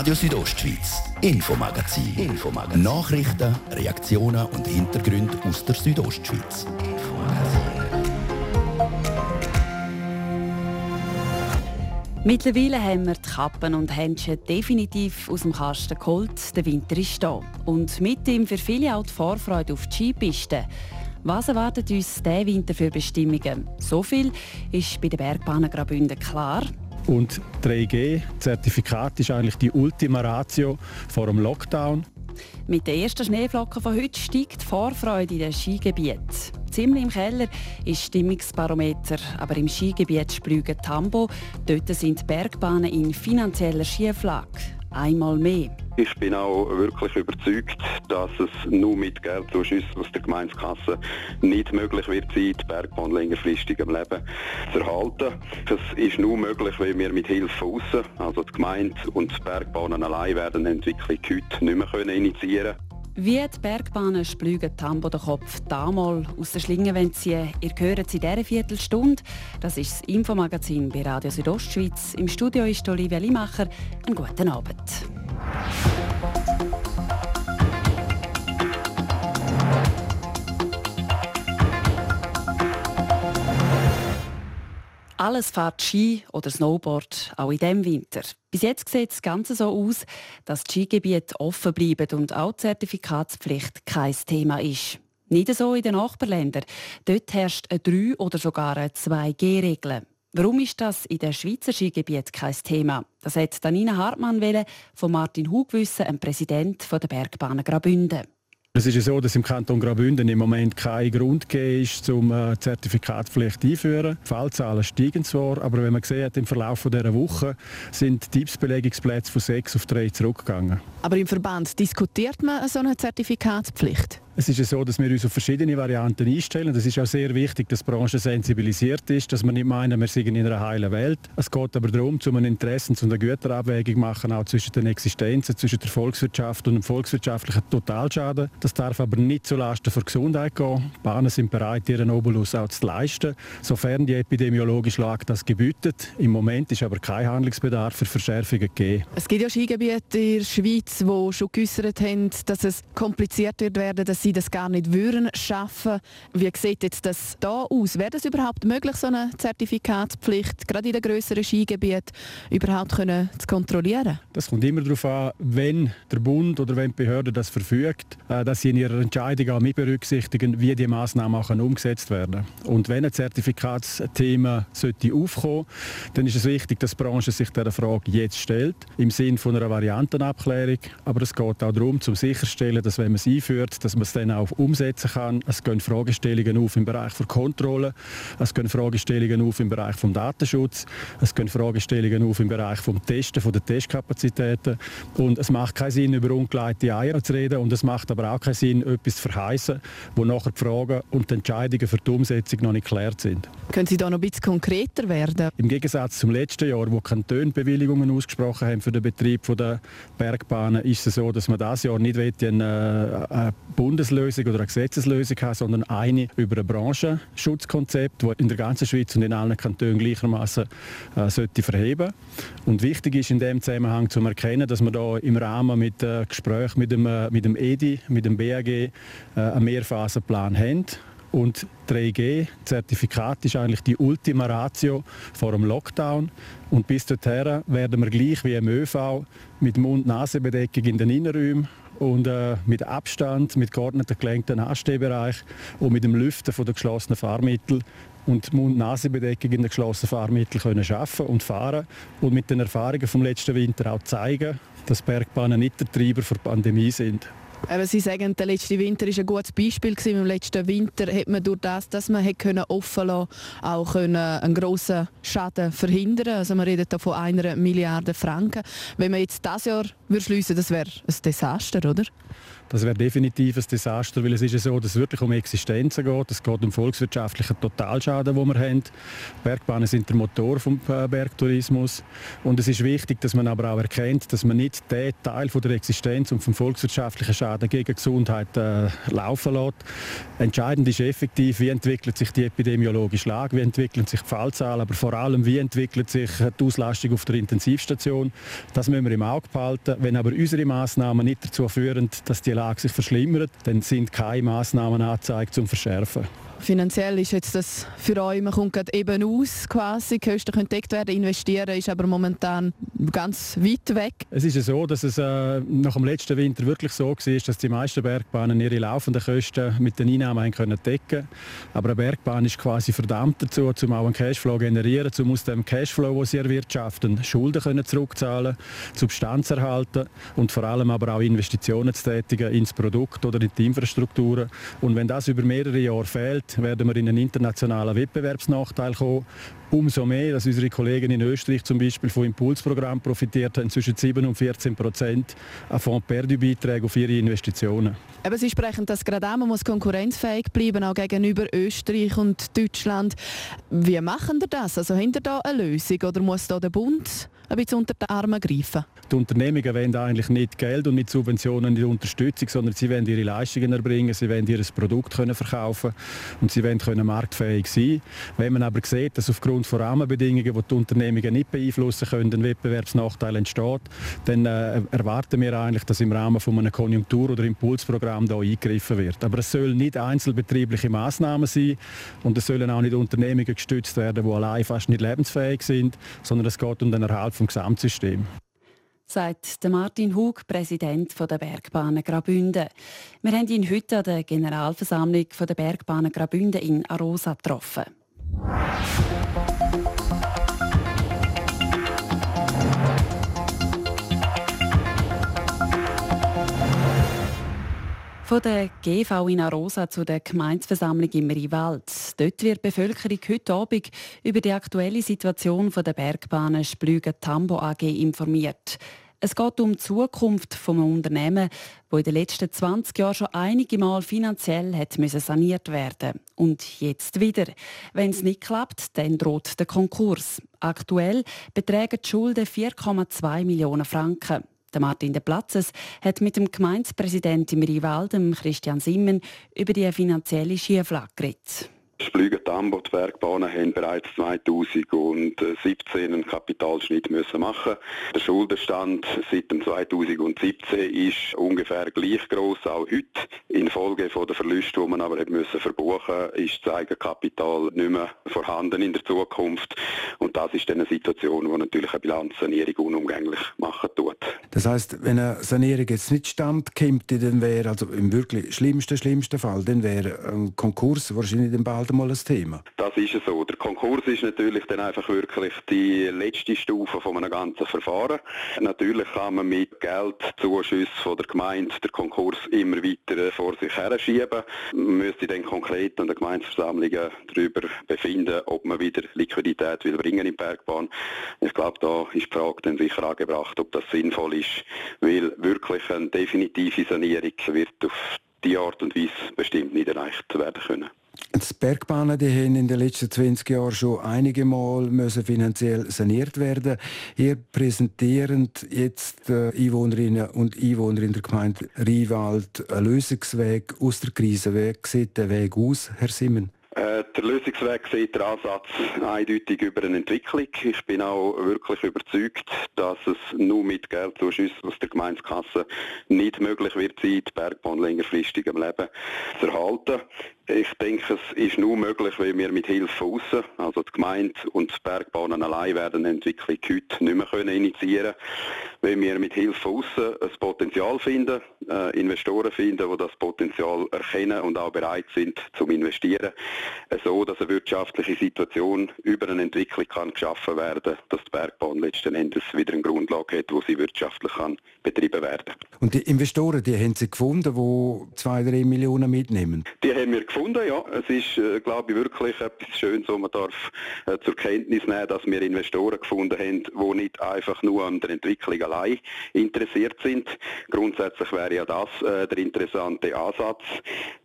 Radio Südostschweiz, Infomagazin. Infomagazin. Nachrichten, Reaktionen und Hintergründe aus der Südostschweiz. Mittlerweile haben wir die Kappen und Händchen definitiv aus dem Kasten geholt. Der Winter ist da. Und mit ihm für viele auch die Vorfreude auf die Skipisten. Was erwartet uns diesen Winter für Bestimmungen? So viel ist bei den Bergbahnen Graubünden klar. Und 3G-Zertifikat ist eigentlich die Ultima Ratio vor dem Lockdown. Mit den ersten Schneeflocken von heute steigt die Vorfreude in den Skigebieten. Ziemlich im Keller ist Stimmungsbarometer, aber im Skigebiet Splügen-Tambo, dort sind die Bergbahnen in finanzieller Schieflage. Einmal mehr. Ich bin auch wirklich überzeugt, dass es nur mit Geldzuschuss aus der Gemeindekasse nicht möglich wird sein, die Bergbahn längerfristig am Leben zu erhalten. Das ist nur möglich, wenn wir mit Hilfe von außen, also die Gemeinde und die Bergbahnen allein werden Entwicklung heute nicht mehr initiieren können. Wie die Bergbahnen splügen Tambo den Kopf damals aus der Schlinge ziehen. Ihr hört sie in dieser Viertelstunde. Das ist das Infomagazin bei Radio Südostschweiz. Im Studio ist Olivia Limacher. Einen guten Abend. Alles fährt Ski oder Snowboard, auch in diesem Winter. Bis jetzt sieht das Ganze so aus, dass die Skigebiete offen bleiben und auch die Zertifikatspflicht kein Thema ist. Nicht so in den Nachbarländern. Dort herrscht eine 3- oder sogar eine 2G-Regel. Warum ist das in den Schweizer Skigebieten kein Thema? Das hat Danina Hartmann von Martin Hug wissen, dem Präsident der Bergbahnen Graubünden. Es ist ja so, dass im Kanton Graubünden im Moment kein Grund gegeben ist, um eine Zertifikatspflicht einzuführen. Die Fallzahlen steigen zwar, aber wenn man sieht, im Verlauf dieser Woche sind die Belegungsplätze von sechs auf drei zurückgegangen. Aber im Verband diskutiert man so eine Zertifikatspflicht? Es ist ja so, dass wir uns auf verschiedene Varianten einstellen. Es ist auch sehr wichtig, dass die Branche sensibilisiert ist, dass wir nicht meinen, wir sind in einer heilen Welt. Es geht aber darum, zu einer Interessen- und einer Güterabwägung machen, auch zwischen den Existenzen, zwischen der Volkswirtschaft und dem volkswirtschaftlichen Totalschaden. Das darf aber nicht zulasten der Gesundheit gehen. Die Bahnen sind bereit, ihren Obolus auch zu leisten, sofern die epidemiologische Lage das gebietet. Im Moment ist aber kein Handlungsbedarf für Verschärfungen gegeben. Es gibt ja Skigebiete in der Schweiz, die schon geäussert haben, dass es kompliziert wird dass sie sie das gar nicht würden schaffen. Wie sieht jetzt das da aus? Wäre es überhaupt möglich, so eine Zertifikatspflicht gerade in den grösseren Skigebieten überhaupt können zu kontrollieren? Das kommt immer darauf an, wenn der Bund oder wenn die Behörde das verfügt, äh, dass sie in ihrer Entscheidung auch mit berücksichtigen, wie die Maßnahmen auch umgesetzt werden. Und wenn ein Zertifikatsthema sollte aufkommen, dann ist es wichtig, dass die Branche sich dieser Frage jetzt stellt, im Sinne einer Variantenabklärung. Aber es geht auch darum, zu sicherstellen, dass wenn man es einführt, dass man es dann auch umsetzen kann. Es gehen Fragestellungen auf im Bereich der Kontrolle, es gehen Fragestellungen auf im Bereich des Datenschutz, es gehen Fragestellungen auf im Bereich des Testen, von der Testkapazitäten. Und es macht keinen Sinn, über ungeleitete Eier zu reden und es macht aber auch keinen Sinn, etwas zu verheißen, wo nachher die Fragen und die Entscheidungen für die Umsetzung noch nicht geklärt sind. Können Sie da noch ein bisschen konkreter werden? Im Gegensatz zum letzten Jahr, wo Kantone Bewilligungen ausgesprochen haben für den Betrieb der Bergbahnen, ist es so, dass man dieses Jahr nicht eine, eine äh, Bundes Bundeslösung oder eine Gesetzeslösung haben, sondern eine über ein Branchenschutzkonzept, das in der ganzen Schweiz und in allen Kantonen gleichermaßen äh, sollte verheben. Und wichtig ist in dem Zusammenhang zu erkennen, dass wir da im Rahmen mit äh, Gesprächen mit dem, äh, mit dem EDI, mit dem BAG äh, einen Mehrphasenplan haben. Und 3G-Zertifikat ist eigentlich die Ultima Ratio vor dem Lockdown. Und bis dorthin werden wir gleich wie im ÖV mit Mund-Nase-Bedeckung in den Innenräumen und äh, mit Abstand, mit geordneten gelenkten Anstehbereich und mit dem Lüften von der geschlossenen Fahrmittel und Mund-Nase-Bedeckung in den geschlossenen Fahrmitteln können arbeiten und fahren und mit den Erfahrungen vom letzten Winter auch zeigen, dass Bergbahnen nicht der Treiber der Pandemie sind. Aber Sie sagen, der letzte Winter war ein gutes Beispiel. Im letzten Winter hat man durch das, dass man können offen lassen auch können einen grossen Schaden verhindern Also man redet hier von einer Milliarde Franken. Wenn man jetzt das Jahr schliessen würde, das wäre ein Desaster, oder? Das wäre definitiv ein Desaster, weil es ist ja so, dass es wirklich um Existenzen geht. Es geht um volkswirtschaftlichen Totalschaden, den wir haben. Bergbahnen sind der Motor des äh, Bergtourismus. Und es ist wichtig, dass man aber auch erkennt, dass man nicht den Teil von der Existenz und vom volkswirtschaftlichen Schaden gegen Gesundheit äh, laufen lässt. Entscheidend ist effektiv, wie entwickelt sich die epidemiologische Lage, wie entwickeln sich die Fallzahlen, aber vor allem, wie entwickelt sich die Auslastung auf der Intensivstation. Das müssen wir im Auge behalten. Wenn aber unsere Maßnahmen nicht dazu führen, dass die Lage sich verschlimmert, dann sind keine Maßnahmen angezeigt zum Verschärfen. Finanziell ist jetzt das für euch, man kommt gerade eben aus quasi, Kosten können gedeckt werden, investieren ist aber momentan ganz weit weg. Es ist ja so, dass es äh, nach dem letzten Winter wirklich so war, dass die meisten Bergbahnen ihre laufenden Kosten mit den Einnahmen können decken Aber eine Bergbahn ist quasi verdammt dazu, um auch einen Cashflow zu generieren, um aus dem Cashflow, den sie erwirtschaften, Schulden können zurückzahlen, Substanz erhalten und vor allem aber auch Investitionen zu tätigen ins Produkt oder in die Infrastrukturen. Und wenn das über mehrere Jahre fehlt, werden wir in einen internationalen Wettbewerbsnachteil kommen. Umso mehr, dass unsere Kollegen in Österreich zum Beispiel vom Impulsprogramm profitiert haben, zwischen 7 und 14 Prozent an Fonds-Perdu-Beiträge auf ihre Investitionen. Aber Sie sprechen das gerade an, man muss konkurrenzfähig bleiben, auch gegenüber Österreich und Deutschland. Wie machen Sie das? Also Sie da eine Lösung oder muss da der Bund ein bisschen unter die Arme greifen? Die Unternehmungen wollen eigentlich nicht Geld und nicht Subventionen, nicht Unterstützung, sondern sie wollen ihre Leistungen erbringen, sie wollen ihr Produkt können verkaufen und sie wollen können marktfähig sein. Wenn man aber sieht, dass aufgrund von Rahmenbedingungen, die die Unternehmungen nicht beeinflussen können, ein Wettbewerbsnachteil entsteht, dann äh, erwarten wir eigentlich, dass im Rahmen von einem Konjunktur- oder Impulsprogramm da eingegriffen wird. Aber es sollen nicht einzelbetriebliche Maßnahmen sein und es sollen auch nicht Unternehmungen gestützt werden, die allein fast nicht lebensfähig sind, sondern es geht um den Erhalt vom Gesamtsystem sagt Martin Hug, Präsident der Bergbahnen Grabünde. Wir haben ihn heute an der Generalversammlung der Bergbahnen Grabünde in Arosa getroffen. Von der GV in Arosa zu der Gemeinsversammlung im Riewald. Dort wird die Bevölkerung heute Abend über die aktuelle Situation der Bergbahnen Splügen Tambo AG informiert. Es geht um die Zukunft des Unternehmens, das in den letzten 20 Jahren schon einige Mal finanziell hat saniert werden Und jetzt wieder. Wenn es nicht klappt, dann droht der Konkurs. Aktuell betragen die Schulden 4,2 Millionen Franken. Der Martin de Platzes hat mit dem Gemeindepräsidenten im Riewald, Christian Simmen, über die finanzielle Schieflage geredet. Splügen Tambo, die Bergbahnen haben bereits 2017 einen Kapitalschnitt müssen machen. Der Schuldenstand seit 2017 ist ungefähr gleich groß, auch heute. Infolge der Verluste, die man aber müssen verbuchen, ist das Eigenkapital nicht mehr vorhanden in der Zukunft. Und das ist eine Situation, die natürlich eine Bilanzsanierung unumgänglich machen tut. Das heißt, wenn eine Sanierung jetzt nicht standkommt, dann wäre also im wirklich schlimmsten, schlimmsten Fall, dann wäre ein Konkurs wahrscheinlich dann bald einmal ein Thema. Das ist es so. Der Konkurs ist natürlich dann einfach wirklich die letzte Stufe von einem ganzen Verfahren. Natürlich kann man mit Geldzuschüssen von der Gemeinde den Konkurs immer weiter vor sich her schieben. Man müsste dann konkret an der Gemeindeversammlung darüber befinden, ob man wieder Liquidität will bringen in Bergbahn. Ich glaube, da ist die Frage dann sicher angebracht, ob das sinnvoll ist, weil wirklich eine definitive Sanierung wird auf die Art und Weise bestimmt nicht erreicht werden können. Die Bergbahnen die haben in den letzten 20 Jahren schon einige Mal müssen finanziell saniert werden. Ihr präsentierend jetzt äh, Einwohnerinnen und Einwohner in der Gemeinde Riewald einen Lösungsweg aus der Krise. Wie sieht der Weg aus, Herr Simmen? Äh, der Lösungsweg sieht der Ansatz eindeutig über eine Entwicklung. Ich bin auch wirklich überzeugt, dass es nur mit Geldzuschüssen aus der Gemeindekasse nicht möglich wird die Bergbahn längerfristig am Leben zu erhalten. Ich denke, es ist nur möglich, wenn wir mit Hilfe von außen, also die Gemeinde und die Bergbahnen allein werden eine Entwicklung heute nicht mehr können initiieren Wenn wir mit Hilfe von außen ein Potenzial finden, äh, Investoren finden, die das Potenzial erkennen und auch bereit sind zum investieren, äh, so dass eine wirtschaftliche Situation über eine Entwicklung kann geschaffen werden, dass die Bergbahn letzten Endes wieder eine Grundlage hat, wo sie wirtschaftlich kann betrieben werden. Und die Investoren, die haben Sie gefunden, die zwei, drei Millionen mitnehmen? Die haben wir gefunden gefunden, ja. Es ist, äh, glaube ich, wirklich etwas Schönes, wo man darf äh, zur Kenntnis nehmen, dass wir Investoren gefunden haben, die nicht einfach nur an der Entwicklung allein interessiert sind. Grundsätzlich wäre ja das äh, der interessante Ansatz.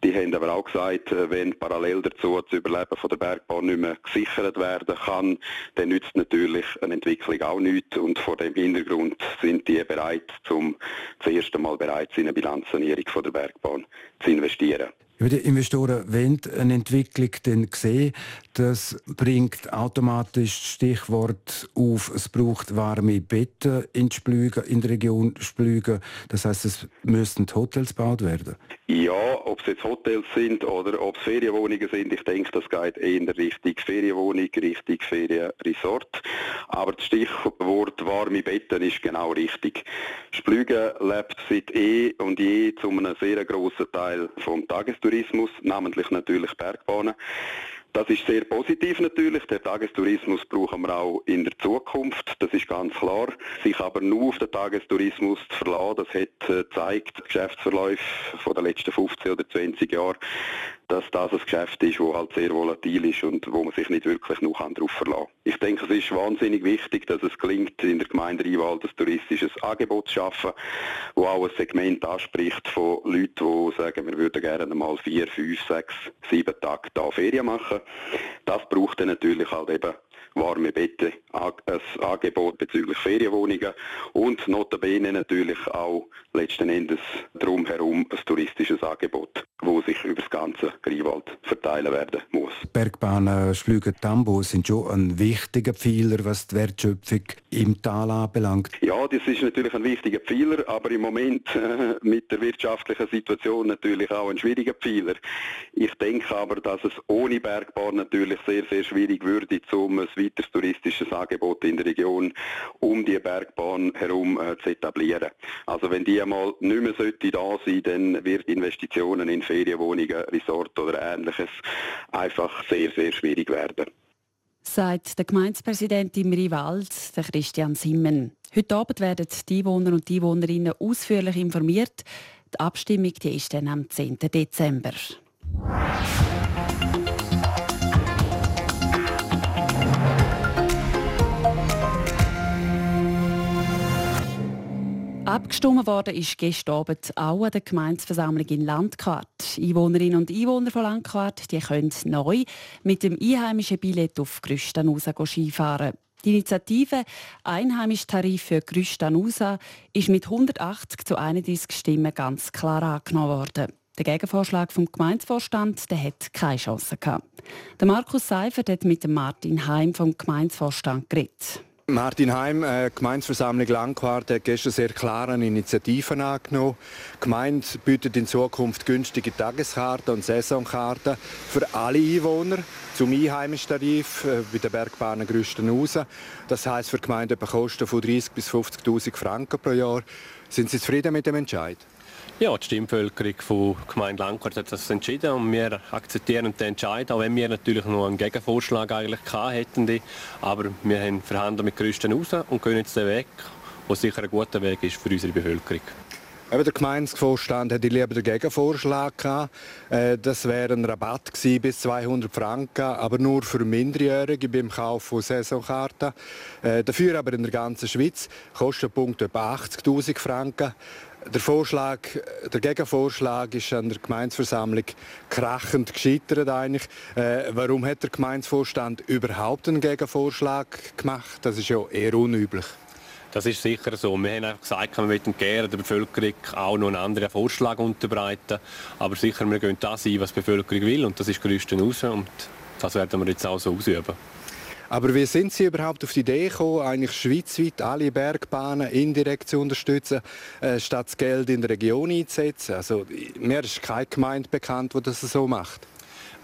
Die haben aber auch gesagt, wenn parallel dazu das Überleben von der Bergbahn nicht mehr gesichert werden kann, dann nützt natürlich eine Entwicklung auch nichts und vor dem Hintergrund sind die bereit, zum, zum ersten Mal bereit, in eine Bilanzsanierung von der Bergbahn zu investieren. Die Investoren wollen eine Entwicklung dann sehen. Das bringt automatisch das Stichwort auf, es braucht warme Betten in, Splügen, in der Region Splügen. Das heißt, es müssten Hotels gebaut werden. Ja, ob es jetzt Hotels sind oder ob es Ferienwohnungen sind, ich denke, das geht eher in Richtung Ferienwohnung, Richtung Ferienresort. Aber das Stichwort warme Betten ist genau richtig. Splügen lebt seit eh und je zu einem sehr grossen Teil vom Tagestourismus, namentlich natürlich Bergbahnen. Das ist sehr positiv natürlich. Der Tagestourismus brauchen wir auch in der Zukunft. Das ist ganz klar. Sich aber nur auf den Tagestourismus zu verlassen, das hat äh, gezeigt, Geschäftsverläufe von den letzten 15 oder 20 Jahren, dass das ein Geschäft ist, das halt sehr volatil ist und wo man sich nicht wirklich noch darauf verlassen kann. Ich denke, es ist wahnsinnig wichtig, dass es gelingt, in der Gemeinde Rheinwald ein touristisches Angebot zu schaffen, wo auch ein Segment anspricht von Leuten, die sagen, wir würden gerne mal vier, fünf, sechs, sieben Tage da Ferien machen. Das braucht dann natürlich halt eben warme Betten, ein Angebot bezüglich Ferienwohnungen und notabene natürlich auch letzten Endes drumherum ein touristisches Angebot, wo sich über das ganze Greenwald verteilen werden muss. Bergbahnen Schlügen-Tambo sind schon ein wichtiger Pfeiler, was die Wertschöpfung im Tal anbelangt. Ja, das ist natürlich ein wichtiger Pfeiler, aber im Moment äh, mit der wirtschaftlichen Situation natürlich auch ein schwieriger Pfeiler. Ich denke aber, dass es ohne Bergbahn natürlich sehr, sehr schwierig würde, um ein weiteres touristisches Angebot in der Region um die Bergbahn herum äh, zu etablieren. Also wenn die einmal nicht mehr sollte da sein, dann wird Investitionen in Ferienwohnungen, Resort oder ähnliches einfach sehr, sehr schwierig werden. Sagt der Gemeindepräsident im Riwald, der Christian Simmen. Heute Abend werden die Einwohner und die Einwohnerinnen ausführlich informiert. Die Abstimmung die ist dann am 10. Dezember. Abgestimmt ist gestern Abend auch an der Gemeinsversammlung in Landquart. Einwohnerinnen und Einwohner von Landquart die können neu mit dem einheimischen Billett auf Grüstanusa Skifahren. Die Initiative Einheimisch Tarif für Grüstanusa ist mit 180 zu 31 Stimmen ganz klar angenommen worden. Der Gegenvorschlag vom Gemeindevorstand der hat keine Chance gehabt. Der Markus Seifert hat mit Martin Heim vom Gemeindevorstand geredet. Martin Heim, äh, Gemeindeversammlung Langquart, hat gestern sehr klare Initiativen angenommen. Die Gemeinde bietet in Zukunft günstige Tageskarten und Saisonkarten für alle Einwohner zum einheimischen Tarif äh, bei den Bergbahnen Grüstenhausen. Das heisst für die Gemeinde Kosten von 30.000 bis 50.000 Franken pro Jahr. Sind Sie zufrieden mit dem Entscheid? Ja, die Stimmbevölkerung von Gemeinde Langquart hat das entschieden und wir akzeptieren den Entscheid, auch wenn wir natürlich noch einen Gegenvorschlag eigentlich hätten. Aber wir haben verhandelt mit Größten raus und gehen jetzt den Weg, der sicher ein guter Weg ist für unsere Bevölkerung. Eben der Gemeindevorstand hätte lieber den Gegenvorschlag gehabt. Äh, das wäre ein Rabatt gewesen, bis 200 Franken, aber nur für Minderjährige beim Kauf von Saisonkarten. Äh, dafür aber in der ganzen Schweiz Kostenpunkt etwa 80'000 Franken. Der, Vorschlag, der Gegenvorschlag ist an der Gemeinsversammlung krachend gescheitert eigentlich. Äh, warum hat der Gemeinsvorstand überhaupt einen Gegenvorschlag gemacht? Das ist ja eher unüblich. Das ist sicher so. Wir haben gesagt, wir möchten gerne der Bevölkerung auch noch einen anderen Vorschlag unterbreiten. Aber sicher, wir gehen das ein, was die Bevölkerung will. Und das ist größten raus. Und das werden wir jetzt auch so ausüben. Aber wie sind Sie überhaupt auf die Idee gekommen, eigentlich schweizweit alle Bergbahnen indirekt zu unterstützen, äh, statt das Geld in der Region einzusetzen? Also, mir ist keine Gemeinde bekannt, die das so macht.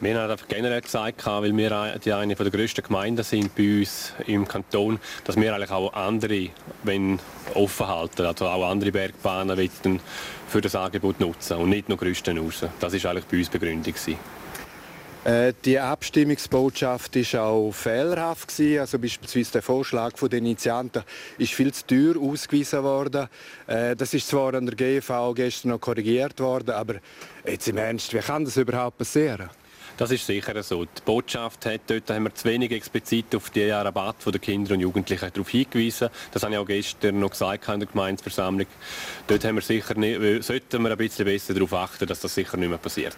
Wir haben einfach generell gesagt, weil wir die eine der grössten Gemeinden sind bei uns im Kanton, dass wir eigentlich auch andere wenn offen halten, also auch andere Bergbahnen für das Angebot nutzen und nicht nur Größten raus. Das war eigentlich bei uns Begründung. Äh, die Abstimmungsbotschaft war auch fehlerhaft gewesen. Also beispielsweise der Vorschlag der Initianten ist viel zu teuer ausgewiesen worden. Äh, das ist zwar an der GV gestern noch korrigiert worden, aber jetzt im Ernst, wie kann das überhaupt passieren? Das ist sicher so. Die Botschaft hat, dort haben wir zu wenig explizit auf die Rabatt der Kinder und Jugendlichen darauf hingewiesen. Das habe ich auch gestern noch gesagt in der Gemeindeversammlung. Dort haben wir sicher nicht, sollten wir ein bisschen besser darauf achten, dass das sicher nicht mehr passiert.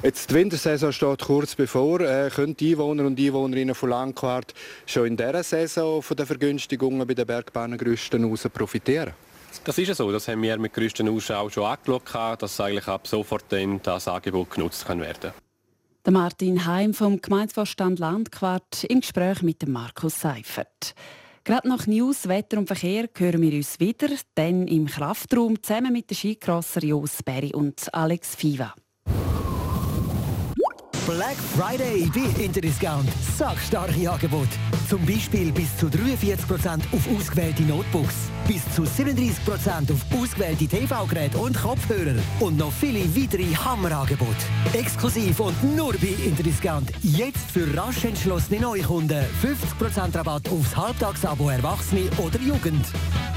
Jetzt die Wintersaison steht kurz bevor. Äh, können die Einwohner und Einwohnerinnen von Langquart schon in dieser Saison von den Vergünstigungen bei den Bergbahnengerüsten aus profitieren? Das ist ja so. Das haben wir mit größten Ausschau schon angeschaut, dass eigentlich ab sofort dann das Angebot genutzt kann werden der Martin Heim vom Gemeindevorstand Landquart im Gespräch mit dem Markus Seifert. Gerade nach News, Wetter und Verkehr hören wir uns wieder, dann im Kraftraum zusammen mit den Skicrosser Jos Berry und Alex Fiva. Black Friday bei Interdiscount. Sackstarke Angebot. Zum Beispiel bis zu 43% auf ausgewählte Notebooks, bis zu 37% auf ausgewählte TV-Geräte und Kopfhörer und noch viele weitere Hammerangebote. Exklusiv und nur bei Interdiscount. Jetzt für rasch entschlossene Neukunden 50% Rabatt aufs Halbtagsabo Erwachsene oder Jugend.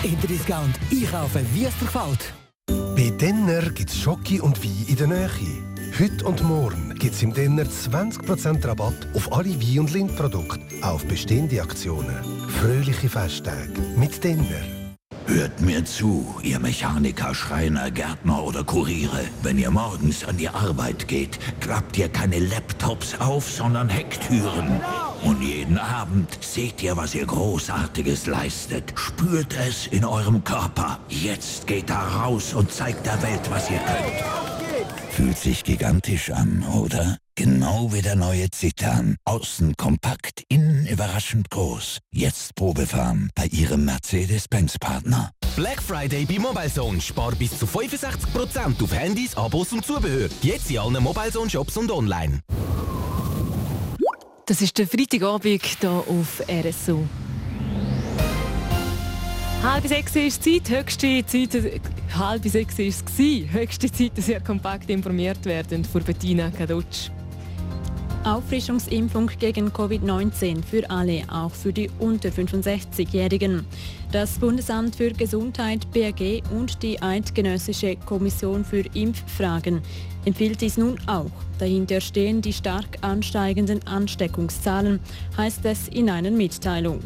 Interdiscount. Einkaufen, wie es dir gefällt. Bei Denner gibt es Schocke und Wein in der Nähe. Heute und morgen gibt es im Dinner 20% Rabatt auf alle Wein- und Lindprodukte, auf bestehende Aktionen. Fröhliche Festtage mit Dinner. Hört mir zu, ihr Mechaniker, Schreiner, Gärtner oder Kuriere. Wenn ihr morgens an die Arbeit geht, klappt ihr keine Laptops auf, sondern Hecktüren. Und jeden Abend seht ihr, was ihr Großartiges leistet. Spürt es in eurem Körper. Jetzt geht da raus und zeigt der Welt, was ihr könnt. Fühlt sich gigantisch an, oder? Genau wie der neue Citan. Außen kompakt, innen überraschend groß. Jetzt Probefahren bei Ihrem Mercedes-Benz-Partner. Black Friday bei MobileZone. Spar bis zu 65% auf Handys, Abos und Zubehör. Jetzt in allen MobileZone-Shops und online. Das ist der Freitagabend hier auf RSO. Halb sechs ist Zeit, höchste Zeit, halb sechs ist es höchste Zeit, dass ihr kompakt informiert werden von Bettina Kadutsch. Auffrischungsimpfung gegen Covid-19 für alle, auch für die unter 65-Jährigen. Das Bundesamt für Gesundheit BAG und die Eidgenössische Kommission für Impffragen empfiehlt dies nun auch. Dahinter stehen die stark ansteigenden Ansteckungszahlen, heißt es in einer Mitteilung.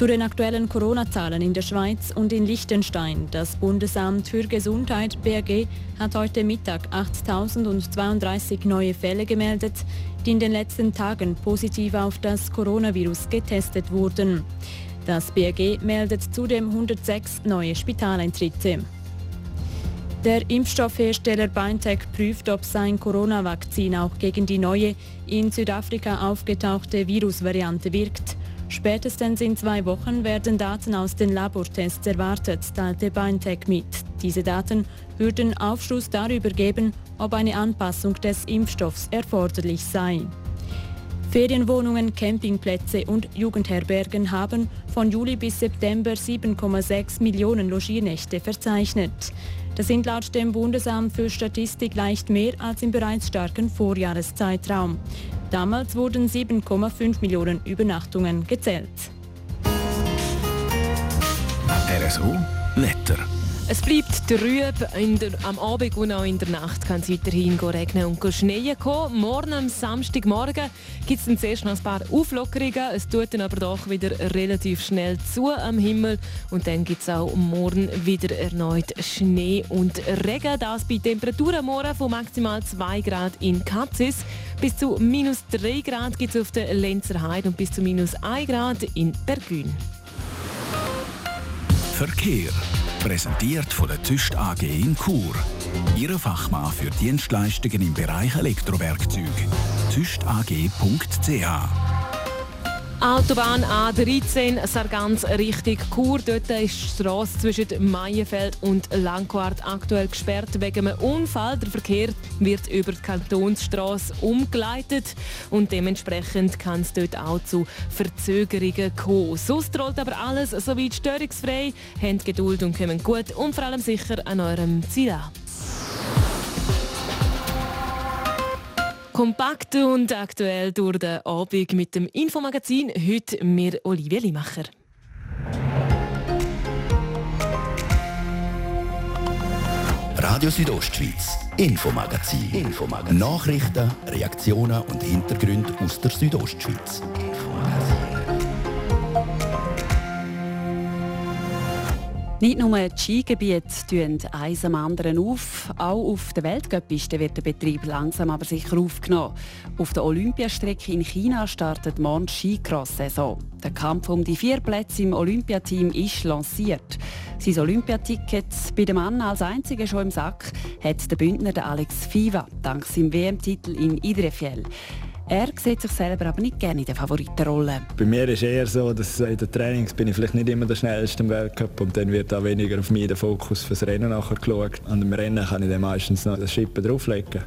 Zu den aktuellen Corona-Zahlen in der Schweiz und in Liechtenstein. Das Bundesamt für Gesundheit BAG hat heute Mittag 8.032 neue Fälle gemeldet, die in den letzten Tagen positiv auf das Coronavirus getestet wurden. Das BAG meldet zudem 106 neue Spitaleintritte. Der Impfstoffhersteller BioNTech prüft, ob sein Corona-Vakzin auch gegen die neue in Südafrika aufgetauchte Virusvariante wirkt. Spätestens in zwei Wochen werden Daten aus den Labortests erwartet, teilte BioNTech mit. Diese Daten würden Aufschluss darüber geben, ob eine Anpassung des Impfstoffs erforderlich sei. Ferienwohnungen, Campingplätze und Jugendherbergen haben von Juli bis September 7,6 Millionen Logiernächte verzeichnet. Das sind laut dem Bundesamt für Statistik leicht mehr als im bereits starken Vorjahreszeitraum. Damals wurden 7,5 Millionen Übernachtungen gezählt. RSO Letter. Es bleibt trüb. am Abend und auch in der Nacht kann es weiterhin regnen und schneien kommen. Morgen am Samstagmorgen gibt es zuerst noch ein paar Auflockerungen. Es tut dann aber doch wieder relativ schnell zu am Himmel. Und dann gibt es auch morgen wieder erneut Schnee und Regen. Das bei Temperaturen morgen von maximal 2 Grad in Katzis. Bis zu minus 3 Grad gibt es auf der Lenzer Heide und bis zu minus 1 Grad in Bergün. Verkehr. Präsentiert von der Tüst AG in Chur. Ihre Fachmann für Dienstleistungen im Bereich Elektrowerkzeug. tüstag.ch Autobahn A13 Sargans Richtung Chur. Dort ist die Straße zwischen Maienfeld und Langquart aktuell gesperrt wegen einem Unfall. Der Verkehr wird über die Kantonsstraße umgeleitet und dementsprechend kann es dort auch zu Verzögerungen kommen. Sonst rollt aber alles soweit störungsfrei. Habt Geduld und kommen gut und vor allem sicher an eurem Ziel an. Kompakt und aktuell durch den Abend mit dem Infomagazin. Heute mir Olivia Limacher. Radio Südostschweiz, Infomagazin. Infomagazin. Nachrichten, Reaktionen und Hintergründe aus der Südostschweiz. Nicht nur die Skigebiete tun eins am anderen auf, auch auf der Weltcup-Piste wird der Betrieb langsam aber sicher aufgenommen. Auf der Olympiastrecke in China startet morgen die Skicross-Saison. Der Kampf um die vier Plätze im Olympiateam ist lanciert. Sein Olympiaticket bei dem Mann als einziger schon im Sack hat der Bündner Alex Fiva, dank seinem WM-Titel in Idrefjell. Er sieht sich selber aber nicht gerne in der Favoritenrolle. Bei mir ist es eher so, dass in den Trainings bin ich vielleicht nicht immer der schnellste im Weltcup und dann wird auch weniger auf mich der Fokus fürs Rennen nachher geschaut. An dem Rennen kann ich dann meistens noch das Schippen drauflegen.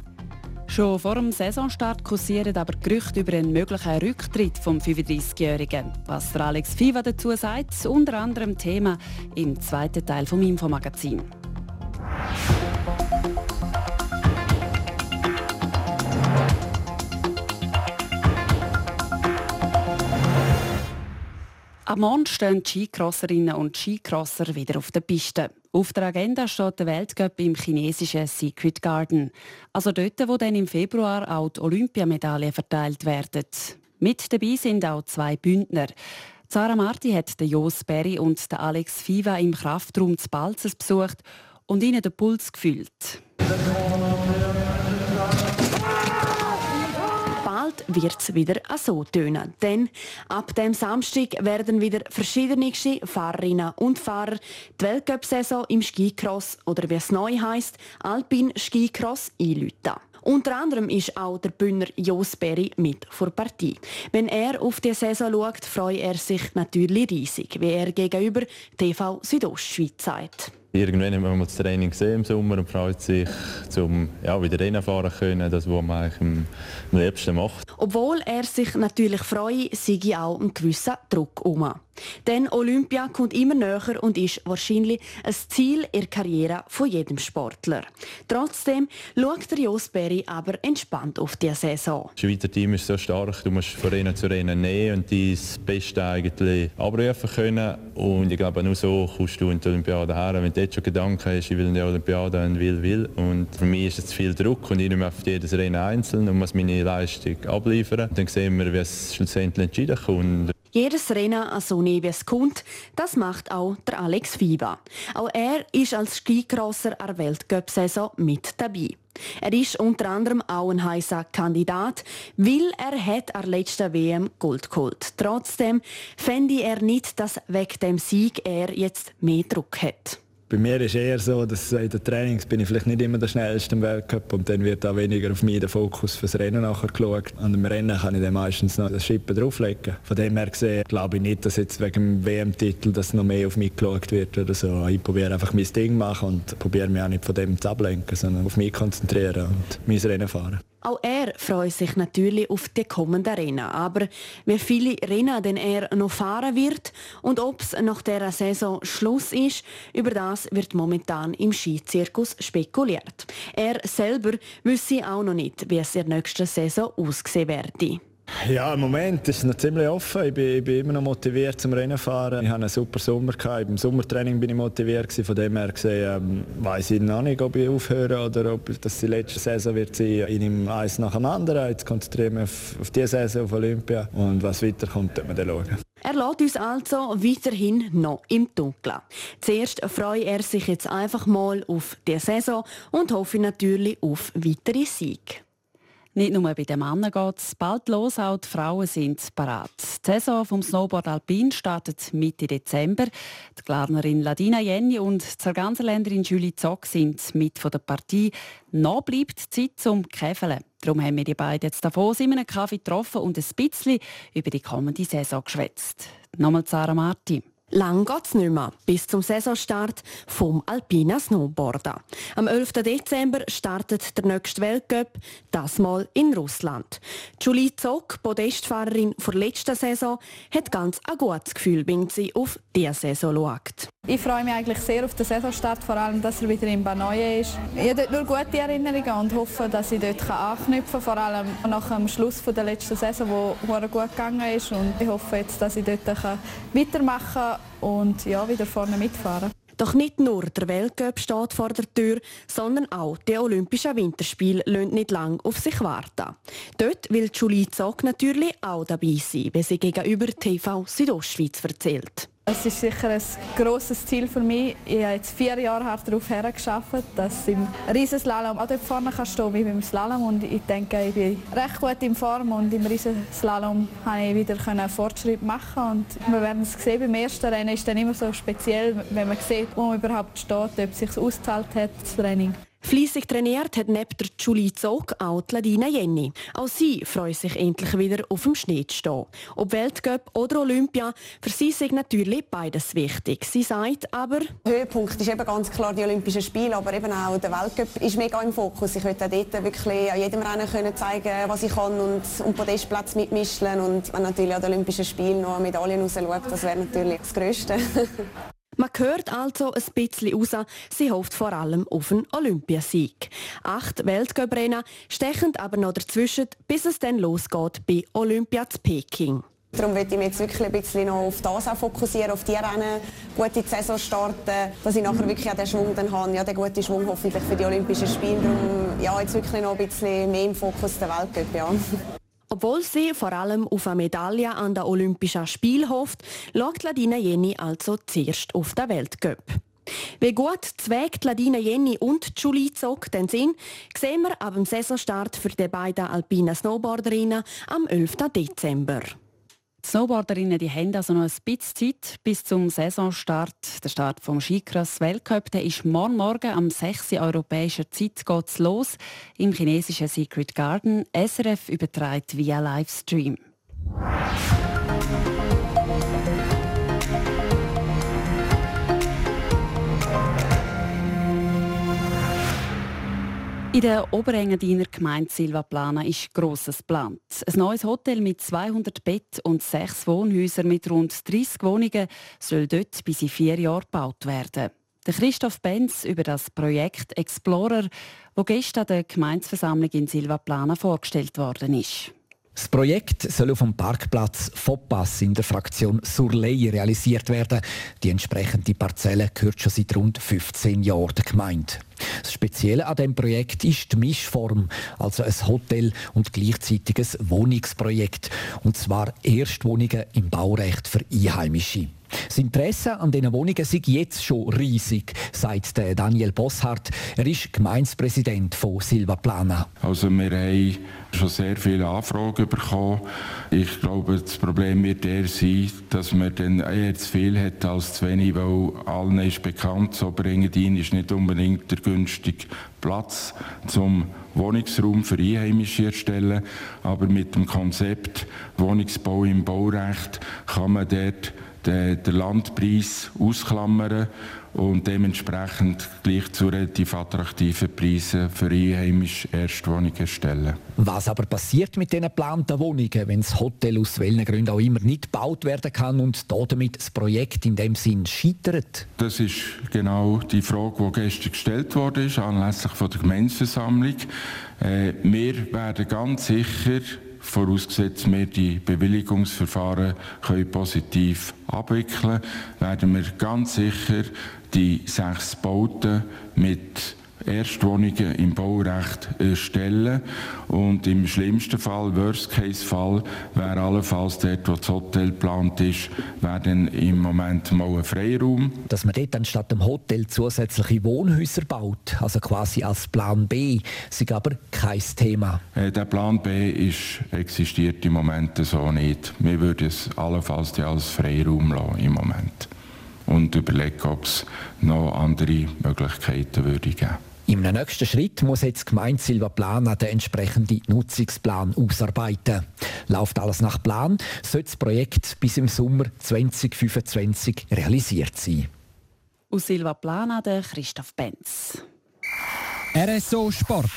Schon vor dem Saisonstart kursieren aber Gerüchte über einen möglichen Rücktritt vom 35-Jährigen. Was der Alex Fiva dazu sagt, unter anderem Thema im zweiten Teil vom Infomagazin. Am Morgen stehen Skicrosserinnen und Skicrosser wieder auf der Piste. Auf der Agenda steht der Weltcup im chinesischen Secret Garden. Also dort, wo dann im Februar auch die Olympiamedaillen verteilt werden. Mit dabei sind auch zwei Bündner. Sarah Marti hat den Jos Berry und den Alex Fiva im Kraftraum zu Balzers besucht und ihnen den Puls gefühlt. Bald wird es wieder so tönen. Denn ab dem Samstag werden wieder verschiedene Fahrerinnen und Fahrer die Weltcup-Saison im Skicross oder wie es neu heisst, Alpin Skicross einläuten. Unter anderem ist auch der Bühner Jos Berry mit vor Partie. Wenn er auf die Saison schaut, freut er sich natürlich riesig, wie er gegenüber TV Südostschweiz sagt. Irgendwann hat man das Training gesehen im Sommer und freut sich, um ja, wieder Rennen fahren zu können, das, was man eigentlich am, liebsten macht. Obwohl er sich natürlich freut, sei auch ein gewisser Druck um. Denn Olympia kommt immer näher und ist wahrscheinlich ein Ziel in der Karriere von jedem Sportler. Trotzdem schaut der Jos Berry aber entspannt auf die Saison. Das Schweizer Team ist so stark, du musst von Rennen zu Rennen nehmen und dein Bestes eigentlich abrufen können. Und ich glaube, nur so kommst du in die Olympiade her. Wenn du jetzt schon Gedanken hast, ich will in die Olympiade und will, will. Und für mich ist es zu viel Druck und ich nehme auf jedes Rennen einzeln und muss meine Leistung abliefern. Dann sehen wir, wie es schlussendlich entschieden kommt. Jedes Rennen so wie es kommt, das macht auch der Alex Fiba. Auch er ist als Skicrosser an der Weltcup-Saison mit dabei. Er ist unter anderem auch ein heißer Kandidat, weil er hat an der letzten WM Gold geholt. Trotzdem fände er nicht, dass wegen dem Sieg er jetzt mehr Druck hat. Bei mir ist eher so, dass in den Trainings bin ich vielleicht nicht immer der schnellste im Weltcup und dann wird auch weniger auf mich der Fokus fürs Rennen nachher geschaut. An dem Rennen kann ich dann meistens noch das Schippen drauflegen. Von dem her gesehen glaube ich nicht, dass jetzt wegen dem WM-Titel noch mehr auf mich geschaut wird oder so. Ich probiere einfach mein Ding machen und probiere mich auch nicht von dem zu ablenken, sondern auf mich konzentrieren und mein Rennen fahren. Auch er freut sich natürlich auf die kommenden Rennen. Aber wie viele Rennen denn er noch fahren wird und ob es nach dieser Saison Schluss ist, über das wird momentan im Skizirkus spekuliert. Er selber wüsste auch noch nicht, wie es in der nächsten Saison aussehen werde. Ja, im Moment ist es noch ziemlich offen. Ich bin, ich bin immer noch motiviert zum Rennen fahren. Ich hatte einen super Sommer. Gehabt. Im Sommertraining bin ich motiviert. Gewesen. Von dem her gesehen ähm, weiß ich noch nicht, ob ich aufhöre oder ob das die letzte Saison wird sein. Ich nehme eins nach dem anderen. Jetzt konzentriere ich mich auf, auf diese Saison, auf Olympia. Und was weiterkommt, wird man dann schauen. Er lässt uns also weiterhin noch im Dunkeln. Zuerst freut er sich jetzt einfach mal auf die Saison und hoffe natürlich auf weitere Siege. Nicht nur bei den Männern geht es bald los, auch die Frauen sind parat. Die Saison vom Snowboard Alpin startet Mitte Dezember. Die Glarnerin Ladina Jenny und die Sarganserländerin Julie Zock sind mit von der Partie. Noch bleibt Zeit zum Käfeln. Darum haben wir die beiden jetzt davor in einem Kaffee getroffen und ein bisschen über die kommende Saison geschwätzt. Nochmal Sarah Marti. Lang geht's nicht mehr, bis zum Saisonstart vom Alpina Snowboarden. Am 11. Dezember startet der nächste Weltcup, das mal in Russland. Julie Zock, Podestfahrerin der letzten Saison, hat ganz ein gutes Gefühl, wenn sie auf diese Saison schaut. Ich freue mich eigentlich sehr auf den Saisonstart, vor allem, dass er wieder in Banoye ist. Ich habe dort nur gute Erinnerungen und hoffe, dass ich dort anknüpfen kann, vor allem nach dem Schluss der letzten Saison, wo es gut gegangen ist. Und ich hoffe jetzt, dass ich dort weitermachen kann und ja, wieder vorne mitfahren. Doch nicht nur der Weltcup steht vor der Tür, sondern auch die Olympischen Winterspiele lassen nicht lang auf sich warten. Dort will Julie Zog natürlich auch dabei sein, wie sie gegenüber TV Südostschweiz erzählt. Es ist sicher ein grosses Ziel für mich. Ich habe jetzt vier Jahre hart darauf hergeschafft, dass ich im Riesenslalom auch dort vorne kann stehen wie beim Slalom. Und ich denke, ich bin recht gut in Form und im Riesenslalom konnte ich wieder einen Fortschritt machen. Und wir werden es sehen. Beim ersten Rennen ist es dann immer so speziell, wenn man sieht, wo man überhaupt steht, ob es sich ausgezahlt hat, das Training. Fleissig trainiert hat neben der Julie Zog auch die Ladina Jenny. Auch sie freut sich endlich wieder auf dem Schnee zu stehen. Ob Weltcup oder Olympia, für sie sind natürlich beides wichtig. Sie sagt aber... Höhepunkt ist eben ganz klar die Olympischen Spiele, aber eben auch der Weltcup ist mega im Fokus. Ich möchte dort wirklich an jedem Rennen können zeigen, was ich kann und um Podestplatz mitmischen. Und wenn natürlich an den Olympischen Spielen noch Medaillen rausschaut, das wäre natürlich das Größte. Man hört also ein bisschen raus, sie hofft vor allem auf einen Olympiasieg. Acht Weltcuprennen stechen aber noch dazwischen, bis es dann losgeht bei Olympia zu Peking. Darum möchte ich mich jetzt wirklich ein bisschen noch auf das auch fokussieren, auf die Rennen, gut in die Saison starten, dass ich nachher wirklich auch den Schwung dann habe, ja, den guten Schwung hoffentlich für die Olympischen Spiele. Darum, ja, jetzt wirklich noch ein bisschen mehr im Fokus der Weltcup, ja. Obwohl sie vor allem auf eine Medaille an den Olympischen Spielen hofft, schaut Ladina Jenny also zuerst auf den Weltcup. Wie gut zwegt Ladina Jenny und Julie Zock den sind, sehen wir ab dem Saisonstart für die beiden alpinen Snowboarderinnen am 11. Dezember. Snowboarderinnen die haben also noch ein bisschen Zeit bis zum Saisonstart. Der Start vom Skicross Weltcup der ist morgen Morgen am 6. europäischer Zeit geht's los im chinesischen Secret Garden. SRF überträgt via Livestream. In der Oberengadiner Gemeinde Silva Plana ist Grosses geplant. Ein neues Hotel mit 200 Bett und sechs Wohnhäusern mit rund 30 Wohnungen soll dort bis in vier Jahren gebaut werden. Der Christoph Benz über das Projekt Explorer, wo gestern der Gemeindeversammlung in Silva Plana vorgestellt worden ist. Das Projekt soll auf dem Parkplatz Foppass in der Fraktion Surley realisiert werden. Die entsprechende Parzelle gehört schon seit rund 15 Jahren der Gemeinde. Das Spezielle an dem Projekt ist die Mischform, also ein Hotel und gleichzeitig ein Wohnungsprojekt. Und zwar Erstwohnungen im Baurecht für Einheimische. Das Interesse an diesen Wohnungen ist jetzt schon riesig, sagt Daniel Bosshardt. Er ist Gemeindepräsident von Silva Plana. Also wir haben schon sehr viele Anfragen bekommen. Ich glaube, das Problem wird eher sein, dass man dann eher zu viel hat als zu wenig, weil allen ist bekannt, so Engadin ist nicht unbedingt der günstige Platz zum Wohnungsraum für Einheimische erstellen. Aber mit dem Konzept Wohnungsbau im Baurecht kann man dort den, den Landpreis ausklammern und dementsprechend gleich zu relativ attraktiven Preisen für einheimische Erstwohnungen stellen. Was aber passiert mit diesen geplanten Wohnungen, wenn das Hotel aus welchen Gründen auch immer nicht gebaut werden kann und damit das Projekt in dem Sinn scheitert? Das ist genau die Frage, die gestern gestellt wurde, anlässlich von der Gemeindeversammlung. Äh, wir werden ganz sicher vorausgesetzt wir die Bewilligungsverfahren können positiv abwickeln, werden wir ganz sicher die sechs Bauten mit Erstwohnungen im Baurecht erstellen. Und im schlimmsten Fall, Worst-Case-Fall, wäre allenfalls dort, wo das Hotel geplant ist, wäre dann im Moment mal ein Freiraum. Dass man dort anstatt dem Hotel zusätzliche Wohnhäuser baut, also quasi als Plan B, ist aber kein Thema. Äh, der Plan B ist, existiert im Moment so nicht. Wir würden es allenfalls als Freiraum lassen im Moment und überlegen, ob es noch andere Möglichkeiten würde geben. Im nächsten Schritt muss jetzt die Gemeinde Silva Plana den entsprechenden Nutzungsplan ausarbeiten. Läuft alles nach Plan, soll das Projekt bis im Sommer 2025 realisiert sein. Aus Silva Plana der Christoph Benz. RSO Sport.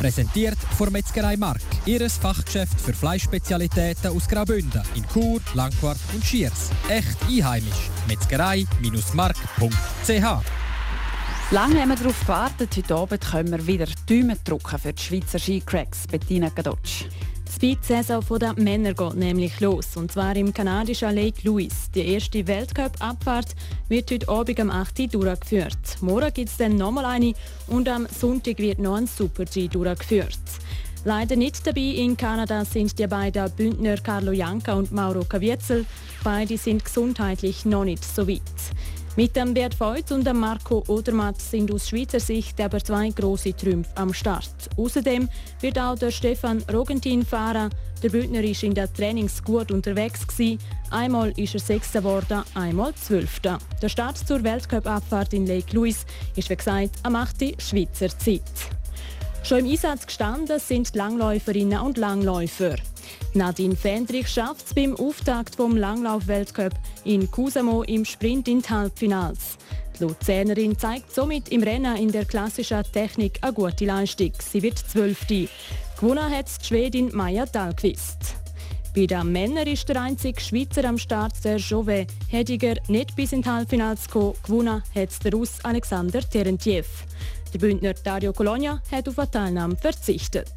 Präsentiert von Metzgerei Mark. Ihres Fachgeschäft für Fleischspezialitäten aus Graubünden in Chur, Langquart und Schiers. Echt einheimisch. Metzgerei-mark.ch Lange haben wir darauf gewartet. Heute Abend können wir wieder Däumen drücken für die Schweizer Skicracks. Bettina Gadotsch. Die Speed-Saison der Männer geht nämlich los, und zwar im kanadischen Lake Louise. Die erste Weltcup-Abfahrt wird heute Abend um 8 Uhr durchgeführt. Morgen gibt es dann nochmal eine und am Sonntag wird noch ein Super-G durchgeführt. Leider nicht dabei in Kanada sind die beiden Bündner Carlo Janka und Mauro Caviezel. Beide sind gesundheitlich noch nicht so weit. Mit dem Bert Voigt und dem Marco Odermatt sind aus Schweizer Sicht aber zwei große Trümpfe am Start. Außerdem wird auch der Stefan Rogentin fahren. Der Bündner ist in der Trainings gut unterwegs gewesen. Einmal ist er Sechster geworden, einmal Zwölfter. Der Start zur Weltcup-Abfahrt in Lake Louise ist wie gesagt am 8. Schweizer Zeit. Schon im Einsatz gestanden sind die Langläuferinnen und Langläufer. Nadine Fendrich schafft es beim Auftakt vom Langlauf-Weltcup in Kusamo im Sprint in die Halbfinals. Die Luzernerin zeigt somit im Rennen in der klassischen Technik eine gute Leistung. Sie wird Zwölfte. Gewonnen hat die Schwedin Maja Dahlqvist. Bei den Männern ist der einzige Schweizer am Start, der Jovet Hediger, nicht bis in die Halbfinals gekommen. Gewonnen hat der Russ Alexander Terentiev. Der Bündner Dario Colonia hat auf eine Teilnahme verzichtet.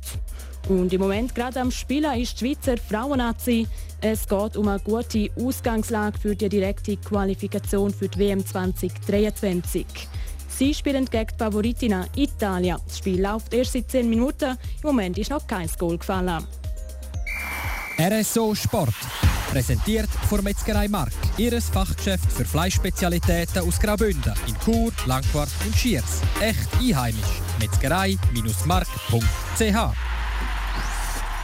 Und im Moment gerade am Spielen ist die Schweizer Frauennazi. Es geht um eine gute Ausgangslage für die direkte Qualifikation für die WM 2023. Sie spielen gegen Favoritina Italien. Das Spiel läuft erst seit 10 Minuten. Im Moment ist noch kein Goal gefallen. RSO Sport. Präsentiert von Metzgerei Mark. Ihres Fachgeschäft für Fleischspezialitäten aus Graubünden in Chur, Langquart und Schiers. Echt einheimisch. Metzgerei-mark.ch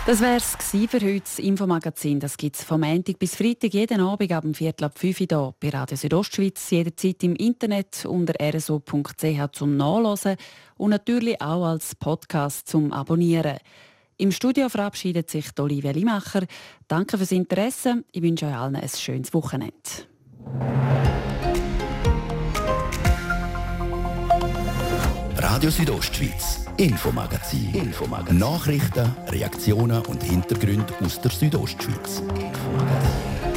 das wäre es für heute, das Infomagazin. Das gibt es vom Montag bis Freitag jeden Abend ab dem Viertel ab 5 Uhr hier bei Radio Südostschweiz. Jederzeit im Internet unter rso.ch zum Nachlesen und natürlich auch als Podcast zum Abonnieren. Im Studio verabschiedet sich Olivia Limacher. Danke fürs Interesse. Ich wünsche euch allen ein schönes Wochenende. Radio Südostschweiz, Infomagazin. Infomagazin. Nachrichten, Reaktionen und Hintergründe aus der Südostschweiz. Infomagazin.